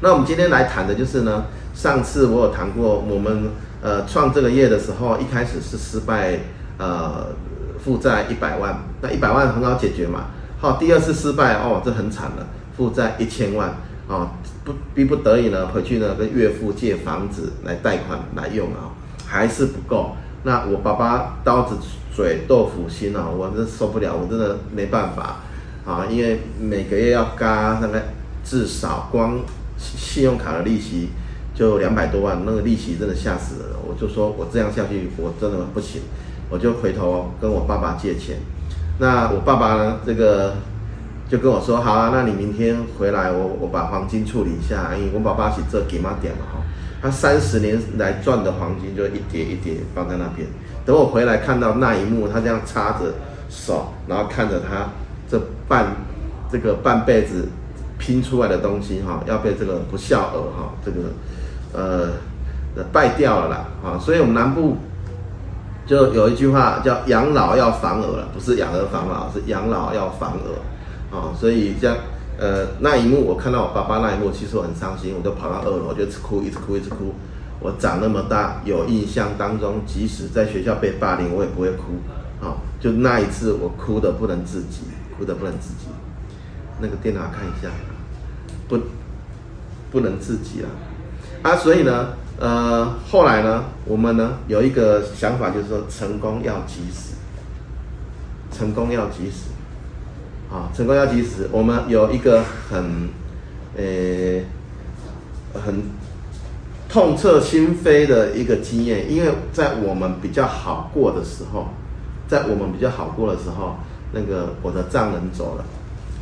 那我们今天来谈的就是呢，上次我有谈过，我们呃创这个业的时候，一开始是失败，呃负债一百万，那一百万很好解决嘛。好，第二次失败哦，这很惨了，负债一千万啊，不逼不得已呢，回去呢跟岳父借房子来贷款来用啊，还是不够。那我爸爸刀子嘴豆腐心啊，我真受不了，我真的没办法啊，因为每个月要轧大概至少光信用卡的利息就两百多万，那个利息真的吓死了。我就说我这样下去我真的不行，我就回头跟我爸爸借钱。那我爸爸呢？这个就跟我说，好啊，那你明天回来我，我我把黄金处理一下，因为我爸爸是这给妈点嘛哈，他三十年来赚的黄金就一叠一叠放在那边，等我回来看到那一幕，他这样插着手，然后看着他这半这个半辈子拼出来的东西哈，要被这个不孝儿哈，这个呃败掉了啦啊，所以我们南部。就有一句话叫“养老要防儿”了，不是养儿防老，是养老要防儿，啊，所以这样，呃，那一幕我看到我爸爸那一幕，其实我很伤心，我就跑到二楼，我就哭，一直哭，一直哭。我长那么大，有印象当中，即使在学校被霸凌，我也不会哭，啊，就那一次我哭的不能自己，哭的不能自己。那个电脑看一下，不，不能自己了，啊，所以呢。呃，后来呢，我们呢有一个想法，就是说成功要及时，成功要及时，啊，成功要及时。我们有一个很，呃，很痛彻心扉的一个经验，因为在我们比较好过的时候，在我们比较好过的时候，那个我的丈人走了，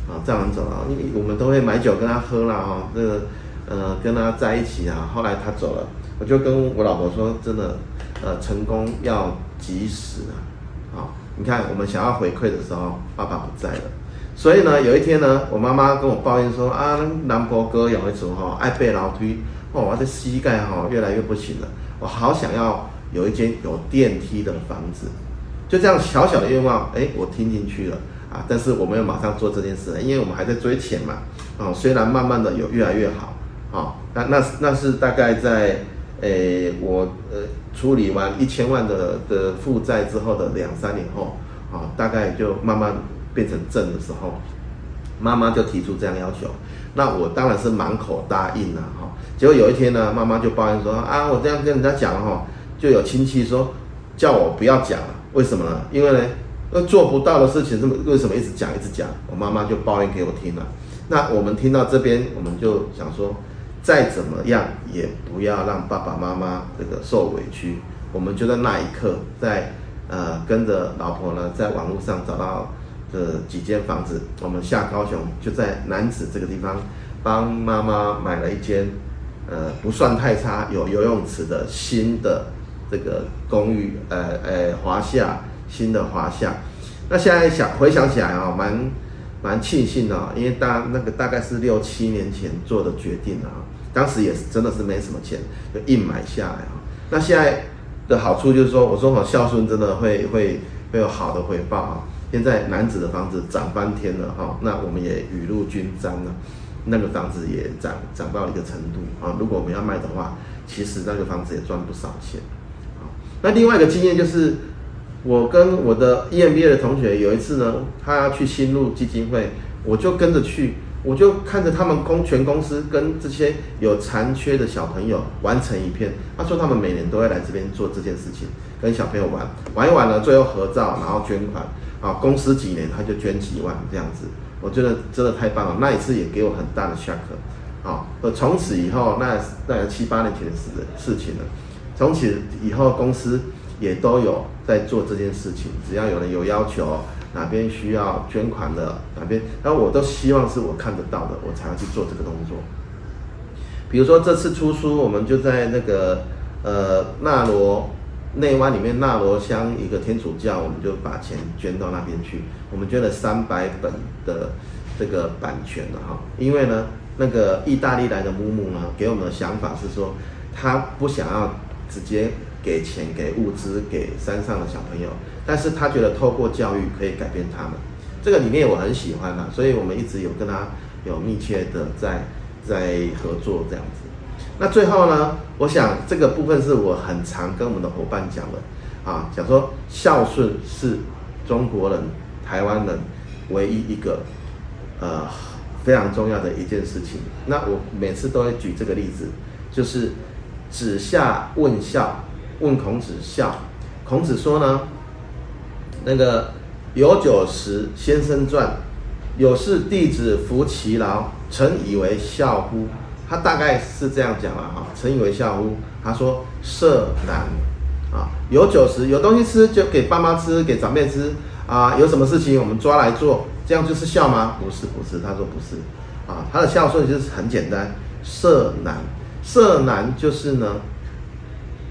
啊，丈人走了，因为我们都会买酒跟他喝了哈，这个呃跟他在一起啊，后来他走了。我就跟我老婆说，真的，呃，成功要及时啊！好，你看我们想要回馈的时候，爸爸不在了，所以呢，有一天呢，我妈妈跟我抱怨说啊，南婆哥有一种哈爱背楼梯，哦，我的膝盖哈越来越不行了，我好想要有一间有电梯的房子，就这样小小的愿望，哎，我听进去了但是我没有马上做这件事，因为我们还在追钱嘛，啊，虽然慢慢的有越来越好，啊，那那那是大概在。诶，我呃处理完一千万的的负债之后的两三年后，啊，大概就慢慢变成正的时候，妈妈就提出这样要求，那我当然是满口答应了哈。结果有一天呢，妈妈就抱怨说啊，我这样跟人家讲哈，就有亲戚说叫我不要讲了，为什么呢？因为呢，那做不到的事情，这么为什么一直讲一直讲？我妈妈就抱怨给我听了。那我们听到这边，我们就想说。再怎么样也不要让爸爸妈妈这个受委屈。我们就在那一刻，在呃跟着老婆呢，在网络上找到这几间房子，我们下高雄，就在南子这个地方，帮妈妈买了一间呃不算太差，有游泳池的新的这个公寓，呃呃华夏新的华厦。那现在想回想起来啊，蛮蛮庆幸的啊，因为大那个大概是六七年前做的决定啊。当时也是真的是没什么钱，就硬买下来啊。那现在的好处就是说，我说好孝顺真的会会会有好的回报啊。现在男子的房子涨翻天了哈，那我们也雨露均沾了，那个房子也涨涨到一个程度啊。如果我们要卖的话，其实那个房子也赚不少钱啊。那另外一个经验就是，我跟我的 EMBA 的同学有一次呢，他要去新路基金会，我就跟着去。我就看着他们公全公司跟这些有残缺的小朋友玩成一片。他说他们每年都会来这边做这件事情，跟小朋友玩玩一玩呢，最后合照，然后捐款。啊，公司几年他就捐几万这样子，我觉得真的太棒了。那一次也给我很大的 shock。啊，从此以后，那那七八年前的事事情了。从此以后，公司也都有在做这件事情，只要有人有要求。哪边需要捐款的，哪边，然后我都希望是我看得到的，我才要去做这个动作。比如说这次出书，我们就在那个呃纳罗内湾里面纳罗乡一个天主教，我们就把钱捐到那边去。我们捐了三百本的这个版权了哈，因为呢那个意大利来的木木呢给我们的想法是说，他不想要直接。给钱、给物资、给山上的小朋友，但是他觉得透过教育可以改变他们，这个理念我很喜欢啊，所以我们一直有跟他有密切的在在合作这样子。那最后呢，我想这个部分是我很常跟我们的伙伴讲的啊，讲说孝顺是中国人、台湾人唯一一个呃非常重要的一件事情。那我每次都会举这个例子，就是子夏问孝，问孔子孝。孔子说呢，那个有酒食先生传，有事弟子服其劳，臣以为孝乎？他大概是这样讲了哈，臣以为孝乎？他说色难啊，有酒食，有东西吃就给爸妈吃，给长辈吃啊。有什么事情我们抓来做，这样就是孝吗？不是，不是。他说不是啊，他的孝顺就是很简单，色难，色难就是呢，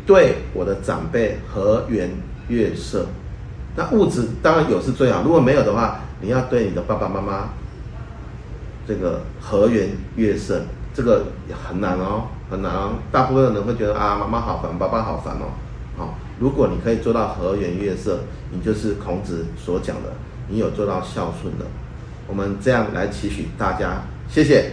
对我的长辈和颜悦色。那物质当然有是最好，如果没有的话，你要对你的爸爸妈妈这个和颜悦色。这个很难哦，很难哦。大部分人会觉得啊，妈妈好烦，爸爸好烦哦。好，如果你可以做到和颜悦色，你就是孔子所讲的，你有做到孝顺的。我们这样来期许大家，谢谢。